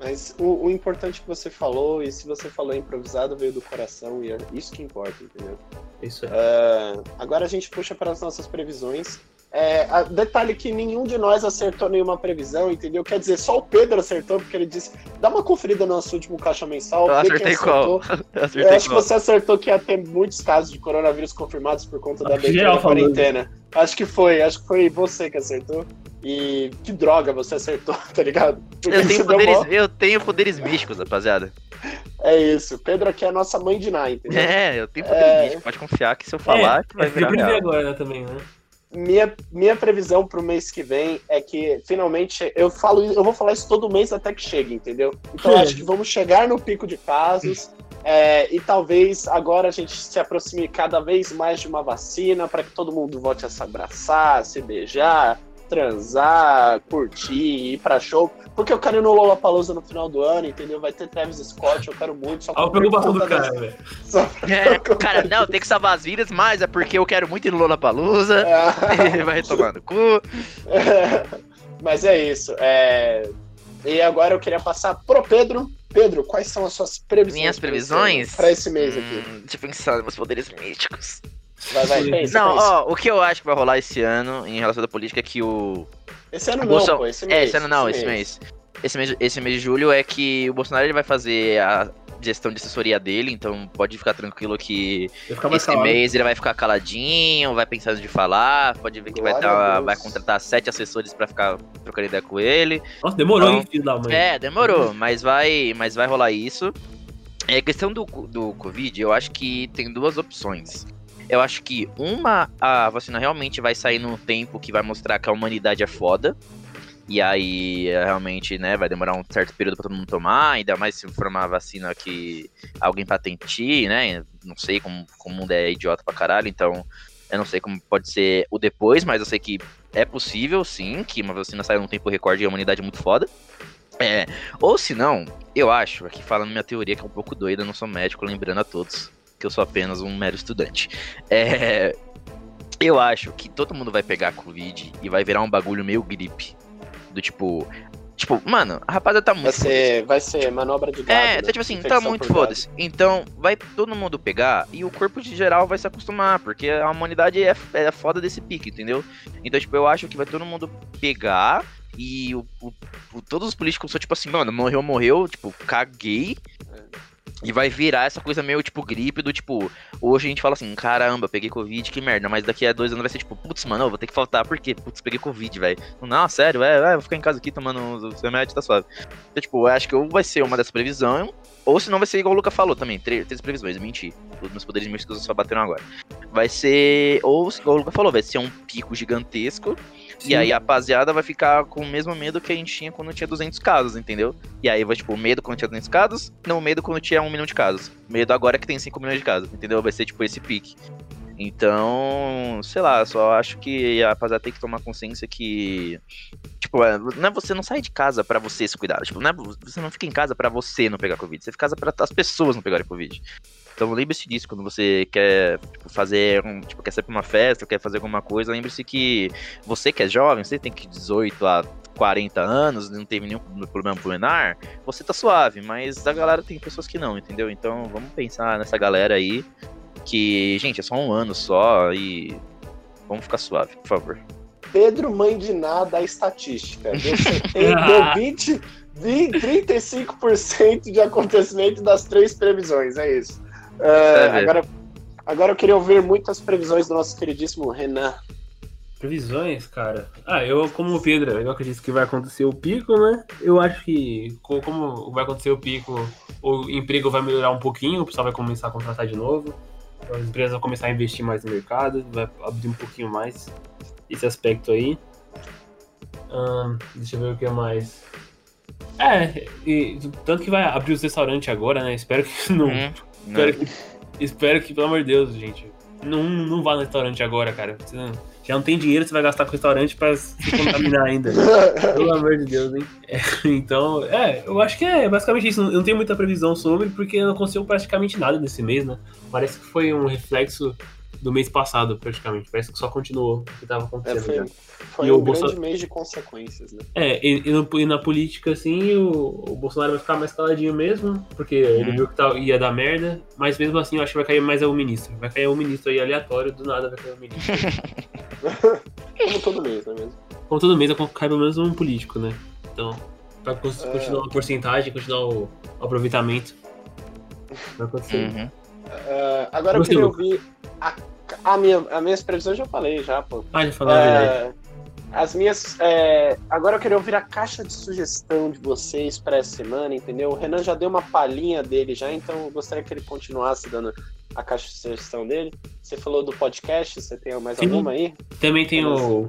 Mas o, o, importante que você falou, e se você falou improvisado, veio do coração, e é isso que importa, entendeu? Isso é. Uh, agora a gente puxa para as nossas previsões. É, detalhe que nenhum de nós acertou nenhuma previsão, entendeu? Quer dizer, só o Pedro acertou, porque ele disse: dá uma conferida no nosso último caixa mensal. Eu acertei qual? <laughs> Eu, acertei eu acho qual? que você acertou que ia ter muitos casos de coronavírus confirmados por conta da abertura da quarentena. Acho que foi, acho que foi você que acertou. E que droga você acertou, <laughs> tá ligado? eu tenho, poderes, eu tenho poderes místicos, rapaziada. É isso. Pedro aqui é a nossa mãe de Ná, entendeu? É, eu tenho poderes é... místicos. Pode confiar que se eu falar, é, que vai é virar agora também, né? Minha, minha previsão pro mês que vem é que finalmente eu falo eu vou falar isso todo mês até que chegue, entendeu? Então <laughs> acho que vamos chegar no pico de casos é, e talvez agora a gente se aproxime cada vez mais de uma vacina para que todo mundo volte a se abraçar, se beijar, transar, curtir, ir pra show. Porque eu quero ir no Lollapalooza no final do ano, entendeu? Vai ter Travis Scott, eu quero muito. Só Olha a preocupação do cara, velho. <laughs> É, cara, não, tem que salvar as vidas, mas é porque eu quero muito ir no Lollapalooza. <laughs> É. <laughs> vai tomar no cu. É. Mas é isso. É... E agora eu queria passar pro Pedro. Pedro, quais são as suas previsões? Minhas previsões? Para esse mês hum, aqui. Deixa eu pensar nos meus poderes místicos. Vai, vai, pensa, Não, pensa. ó, o que eu acho que vai rolar esse ano em relação à política é que o. Esse ano não, pô, esse mês. É, esse ano não, esse, esse mês. mês. Esse mês, esse mês de julho é que o Bolsonaro ele vai fazer a gestão de assessoria dele, então pode ficar tranquilo que esse calado. mês ele vai ficar caladinho, vai pensando de falar, pode ver que vai, dar, vai contratar sete assessores para ficar trocando ideia com ele. Nossa, demorou, então, hein, filho da mãe. É, demorou, mas vai, mas vai rolar isso. É questão do, do Covid, eu acho que tem duas opções. Eu acho que uma, a vacina realmente vai sair num tempo que vai mostrar que a humanidade é foda. E aí, realmente, né, vai demorar um certo período para todo mundo tomar, ainda mais se for uma vacina que alguém patenteie, né? Não sei como, como o mundo é idiota pra caralho, então eu não sei como pode ser o depois, mas eu sei que é possível, sim, que uma vacina saia num tempo recorde e a humanidade é muito foda. É, ou se não, eu acho, aqui falando minha teoria que é um pouco doida, não sou médico, lembrando a todos que eu sou apenas um mero estudante. É, eu acho que todo mundo vai pegar Covid e vai virar um bagulho meio gripe. Do tipo, Tipo, mano, a rapaziada tá muito. Vai ser, vai ser manobra de gado. É, né? tá tipo assim, tá Infecção muito por gado. foda-se. Então, vai todo mundo pegar e o corpo de geral vai se acostumar, porque a humanidade é, é foda desse pique, entendeu? Então, tipo, eu acho que vai todo mundo pegar e o, o- o- todos os políticos são tipo assim, mano, morreu, morreu, tipo, caguei. E vai virar essa coisa meio tipo gripe do tipo, hoje a gente fala assim, caramba, peguei Covid, que merda, mas daqui a dois anos vai ser tipo, putz, mano, eu vou ter que faltar, por quê? Putz, peguei Covid, velho. Não, sério, é, é, vou ficar em casa aqui tomando os remédios, tá suave. Então, tipo, eu acho que ou vai ser uma dessa previsão, ou se não vai ser igual o Luca falou também, três, três previsões, menti. Os meus poderes místicos só bateram agora. Vai ser, ou igual o Luca falou, vai ser um pico gigantesco, e aí a rapaziada vai ficar com o mesmo medo que a gente tinha quando tinha 200 casos, entendeu? E aí vai, tipo, medo quando tinha 200 casos, não medo quando tinha 1 milhão de casos. Medo agora que tem 5 milhões de casos, entendeu? Vai ser, tipo, esse pique. Então, sei lá, só acho que a rapaziada tem que tomar consciência que. Tipo, é, não é você não sai de casa pra você se cuidar. Tipo, não é, você não fica em casa pra você não pegar Covid. Você fica em casa pra as pessoas não pegarem Covid. Então lembre-se disso quando você quer tipo, fazer um. Tipo, quer sair pra uma festa, quer fazer alguma coisa, lembre-se que você que é jovem, você tem que 18 a 40 anos, não teve nenhum problema pulmonar, você tá suave, mas a galera tem pessoas que não, entendeu? Então vamos pensar nessa galera aí, que, gente, é só um ano só e vamos ficar suave, por favor. Pedro mãe de nada a estatística. Deu, <laughs> 70, deu 20, 20, 35% de acontecimento das três previsões, é isso. É, agora, agora eu queria ouvir muitas previsões do nosso queridíssimo Renan. Previsões, cara. Ah, eu, como o Pedro, eu acredito que vai acontecer o pico, né? Eu acho que, co- como vai acontecer o pico, o emprego vai melhorar um pouquinho, o pessoal vai começar a contratar de novo, as empresas vão começar a investir mais no mercado, vai abrir um pouquinho mais esse aspecto aí. Deixa eu ver o que mais. É, e, tanto que vai abrir os restaurantes agora, né? Espero que <laughs> não. Hum, Espero que, espero que, pelo amor de Deus, gente, não, não vá no restaurante agora, cara. Você não- já não tem dinheiro, você vai gastar com o restaurante pra se contaminar ainda. <laughs> Pelo amor de Deus, hein? É, então, é, eu acho que é basicamente isso. Eu não tenho muita previsão sobre, porque não aconteceu praticamente nada desse mês, né? Parece que foi um reflexo do mês passado, praticamente. Parece que só continuou o que tava É, acontecendo. foi já. foi E o um Bolso- grande mês de consequências, né? É, e, e no- e na política, assim, o, o Bolsonaro vai ficar mais caladinho mesmo, porque ele Uhum. viu que tá- ia dar merda, mas mesmo assim eu acho que vai cair mais o ministro. Vai cair um ministro aí aleatório, do nada vai cair um ministro. <laughs> Como todo mês, não é mesmo? Como todo mês cai pelo menos um político, né? Então, pra É. continuar a porcentagem, continuar o, o aproveitamento. Vai acontecer. Uhum. É, agora eu Gostei, queria Luca. ouvir a, a minha, as minhas previsões, eu já falei já, pô. Ah, já falou a verdade. É, as minhas. é, agora eu queria ouvir a caixa de sugestão de vocês para essa semana, entendeu? O Renan já deu uma palhinha dele já, então eu gostaria que ele continuasse dando a caixa de sugestão dele. Você falou do podcast, você tem mais Sim. alguma aí? Também tem o, o,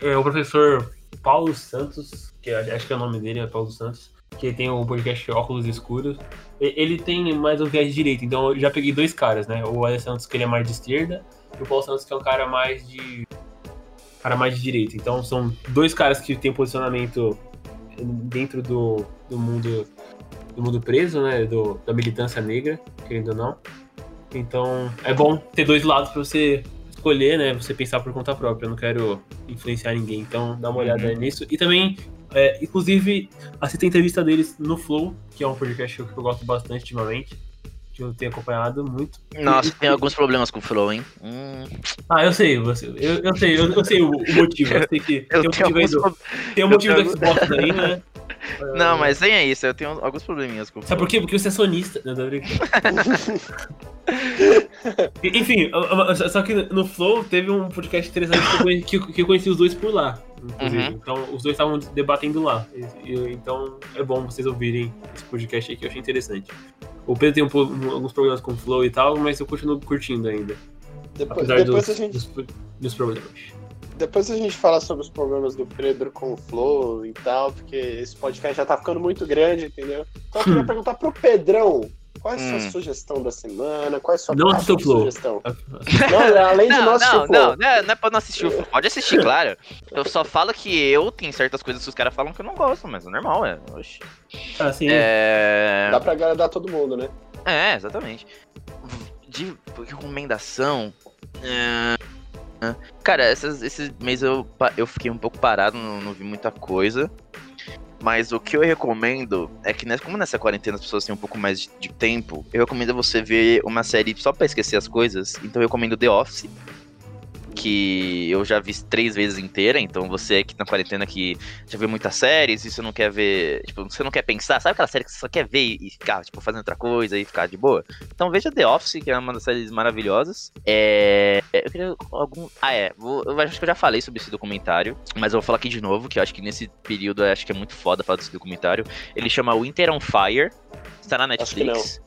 é, o professor Paulo Santos, que eu acho que é o nome dele, é Paulo Santos, que tem o podcast Óculos Escuros. Ele tem mais um viés de direita, então eu já peguei dois caras, né? O Alex Santos, que ele é mais de esquerda, e o Paulo Santos, que é um cara mais de. cara mais de direita. Então são dois caras que têm posicionamento dentro do, do mundo do mundo preso, né? Do, da militância negra, querendo ou não. Então é bom ter dois lados pra você escolher, né? Você pensar por conta própria. Eu não quero influenciar ninguém, então dá uma olhada Uhum. nisso. E também, é, inclusive, assista a entrevista deles no Flow, que é um podcast que eu gosto bastante ultimamente. Que eu tenho acompanhado muito. Nossa, tem alguns problemas com o Flow, hein? Hum, Ah, eu sei, você, eu, eu sei, eu, eu sei o, o motivo. Eu sei que <laughs> eu tem um motivo, alguns do, tem um motivo do tenho- Xbox aí, né? <laughs> Não, mas nem é isso, eu tenho alguns probleminhas com o Sabe por quê? Porque você é sonista. Não, tô brincando. <laughs> Enfim, só que no Flow teve um podcast interessante que eu conheci, que eu conheci os dois por lá. Inclusive. Uhum. Então, os dois estavam debatendo lá. E- e- então, é bom vocês ouvirem esse podcast aí que eu achei interessante. O Pedro tem um um- alguns problemas com o Flow e tal, mas eu continuo curtindo ainda. Depois, Apesar depois, dos, a gente, dos, dos problemas. depois a gente fala sobre os problemas do Pedro com o Flow e tal, porque esse podcast já tá ficando muito grande, entendeu? Então eu queria Hum. perguntar pro Pedrão. Qual é a sua Hum. sugestão da semana? Qual é a sua Flow. sugestão? Não, além de Não, não não, Flow. não, não é, não é pra não assistir o Flow. Pode assistir, <laughs> claro. Eu só falo que eu tenho certas coisas que os caras falam que eu não gosto, mas é normal, é. Oxi. Assim, É. Dá pra agradar todo mundo, né? É, exatamente. De recomendação. é, Cara, essas, esse mês eu, eu fiquei um pouco parado, não, não vi muita coisa. Mas o que eu recomendo é que, né, como nessa quarentena as pessoas têm um pouco mais de, tempo, eu recomendo você ver uma série só pra esquecer as coisas. Então eu recomendo The Office que eu já vi três vezes inteira, então você que tá na quarentena que já viu muitas séries e você não quer ver, tipo, você não quer pensar, sabe aquela série que você só quer ver e ficar, tipo, fazendo outra coisa e ficar de boa? Então veja The Office, que é uma das séries maravilhosas. É... Eu queria algum... Ah, é, vou... eu acho que eu já falei sobre esse documentário, mas eu vou falar aqui de novo, que eu acho que nesse período acho que é muito foda falar desse documentário. Ele chama Winter on Fire, está na Netflix.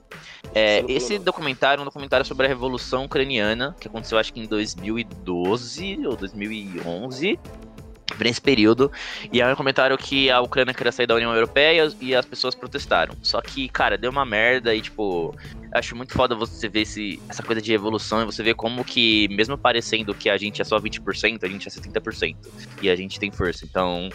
É, esse documentário é um documentário sobre a Revolução Ucraniana, que aconteceu acho que em 2012 ou 2011 nesse período, e é um comentário que a Ucrânia queria sair da União Europeia e as pessoas protestaram. Só que, cara, deu uma merda e, tipo, acho muito foda você ver esse, essa coisa de evolução e você ver como que, mesmo parecendo que a gente é só 20%, a gente é 70%. E a gente tem força. Então,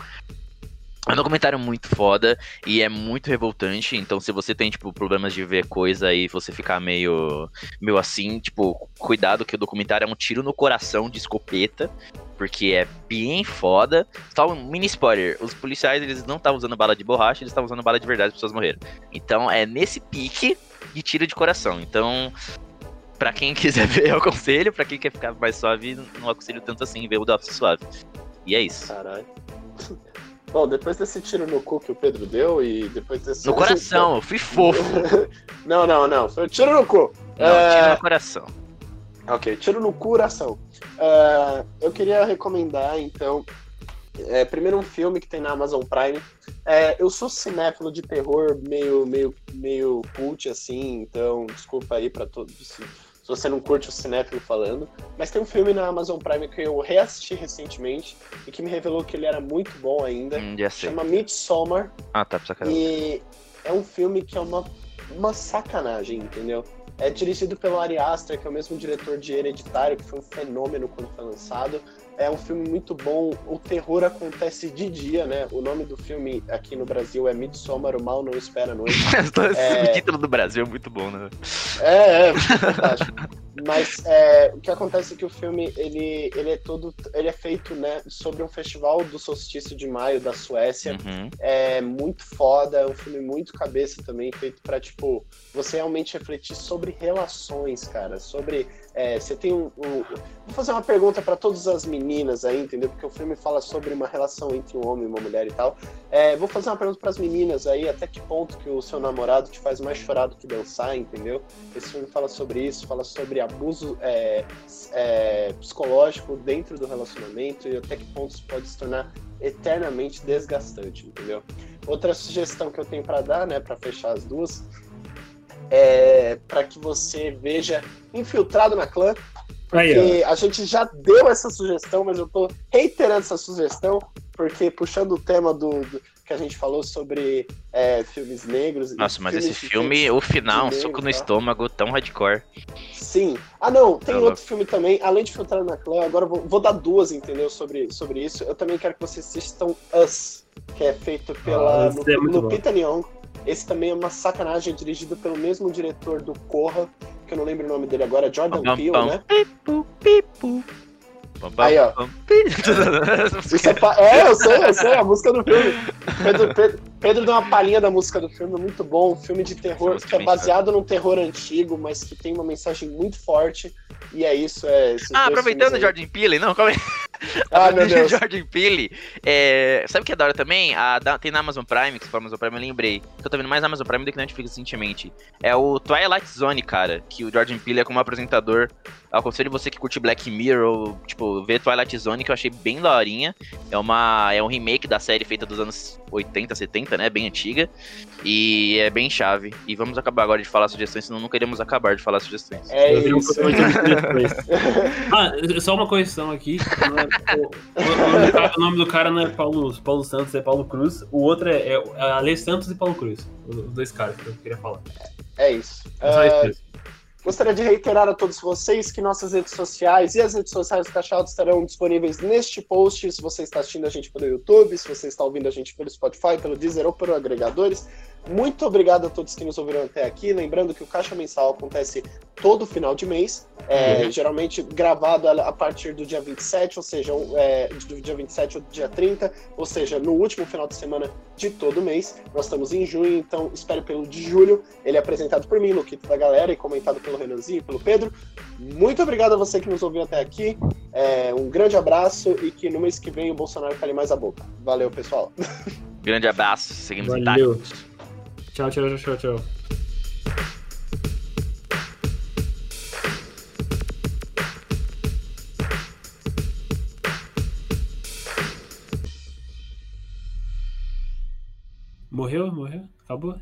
é um documentário muito foda e é muito revoltante. Então, se você tem, tipo, problemas de ver coisa e você ficar meio, meio assim, tipo, cuidado que o documentário é um tiro no coração de escopeta. Porque é bem foda. Só um mini spoiler: os policiais eles não estavam usando bala de borracha, eles estavam usando bala de verdade, as pessoas morreram. Então é nesse pique de tiro de coração. Então, para quem <laughs> quiser ver, eu aconselho. Para quem quer ficar mais suave, não aconselho tanto assim ver o Office suave. E é isso. Caralho. Bom, depois desse tiro no cu que o Pedro deu e depois desse. No coração, eu fui fofo. <laughs> não, não, não. Foi tiro no cu. Não, é... tiro no coração. Ok, tiro no coração. Uh, eu queria recomendar, então, é, primeiro um filme que tem na Amazon Prime. É, eu sou cinéfilo de terror meio, meio, meio cult, assim, então desculpa aí para todos se você não curte o cinéfilo falando. Mas tem um filme na Amazon Prime que eu reassisti recentemente e que me revelou que ele era muito bom ainda. Hum, chama Midsommar. Ah, tá, sacanagem. E é um filme que é uma, uma sacanagem, entendeu? É dirigido pelo Ari Aster, que é o mesmo diretor de Hereditário, que foi um fenômeno quando foi lançado. É um filme muito bom. O terror acontece de dia, né? O nome do filme aqui no Brasil é Midsommar, o mal não espera a noite. <laughs> é... O título do Brasil é muito bom, né? É, é, fantástico. Mas é, o que acontece é que o filme ele, ele é todo ele é feito né sobre um festival do solstício de maio da Suécia. Uhum. É muito foda, é um filme muito cabeça também feito para tipo você realmente refletir sobre relações, cara, sobre é, você tem um, um, Vou fazer uma pergunta para todas as meninas aí, entendeu? Porque o filme fala sobre uma relação entre um homem e uma mulher e tal. É, vou fazer uma pergunta para as meninas aí, até que ponto que o seu namorado te faz mais chorar do que dançar, entendeu? Esse filme fala sobre isso, fala sobre abuso é, é psicológico dentro do relacionamento e até que ponto isso pode se tornar eternamente desgastante, entendeu? Outra sugestão que eu tenho para dar, né, para fechar as duas, é, para que você veja Infiltrado na Clã. Aí, a gente já deu essa sugestão, mas eu tô reiterando essa sugestão, porque puxando o tema do, do que a gente falou sobre é, filmes negros. Nossa, mas esse filme, o final, um soco no tá? estômago tão hardcore. Sim. Ah, não, tem tá outro filme também, além de Filtrar na Clã, agora vou, vou, dar duas, entendeu, sobre, sobre isso. Eu também quero que vocês assistam Us, que é feito pela, ah, no, é no Pita esse também é uma sacanagem, dirigido pelo mesmo diretor do Corra, que eu não lembro o nome dele agora, Jordan Peele, né? Pipu, pipu. Aí, ó. <laughs> é, é, eu sei, eu sei, a música do filme. Pedro, Pedro, Pedro deu uma palhinha da música do filme, muito bom. Um filme de terror que é baseado num terror antigo, mas que tem uma mensagem muito forte. E é isso, é. Ah, aproveitando o Jordan Peele, não, calma aí. <laughs> Ah, meu Deus. Jordan Peele, é, sabe o que é da hora também? A, tem na Amazon Prime, que se for Amazon Prime, eu lembrei. Eu tô vendo mais na Amazon Prime do que na Netflix recentemente. É o Twilight Zone, cara, que o Jordan Peele é como apresentador. Eu aconselho você que curte Black Mirror, ou, tipo, ver Twilight Zone, que eu achei bem daorinha. É, uma, é um remake da série feita dos anos 80, 70, né? Bem antiga. E é bem chave. E vamos acabar agora de falar sugestões, senão não queremos acabar de falar sugestões. É isso. <laughs> ah, só uma correção aqui. É, o, o, o, nome do cara não é Paulo, Paulo Santos, é Paulo Cruz. O outro é, é Ale Santos e Paulo Cruz. Os dois caras que eu queria falar. É isso. É só isso mesmo. Gostaria de reiterar a todos vocês que nossas redes sociais e as redes sociais do Cachado estarão disponíveis neste post. Se você está assistindo a gente pelo YouTube, se você está ouvindo a gente pelo Spotify, pelo Deezer ou por agregadores, Muito obrigado a todos que nos ouviram até aqui. Lembrando que o Caixa Mensal acontece todo final de mês, é, uhum. geralmente gravado a partir do dia 27, ou seja, é, do dia 27 ou do dia 30, ou seja, no último final de semana de todo mês. Nós estamos em junho, então espero pelo de julho. Ele é apresentado por mim, Luquito da galera, e comentado pelo Renanzinho e pelo Pedro. Muito obrigado a você que nos ouviu até aqui. É, um grande abraço e que no mês que vem o Bolsonaro cale mais a boca. Valeu, pessoal. <laughs> Grande abraço, seguimos Valeu. intactos. Tchau, tchau, tchau, tchau. Morreu? Morreu? Acabou?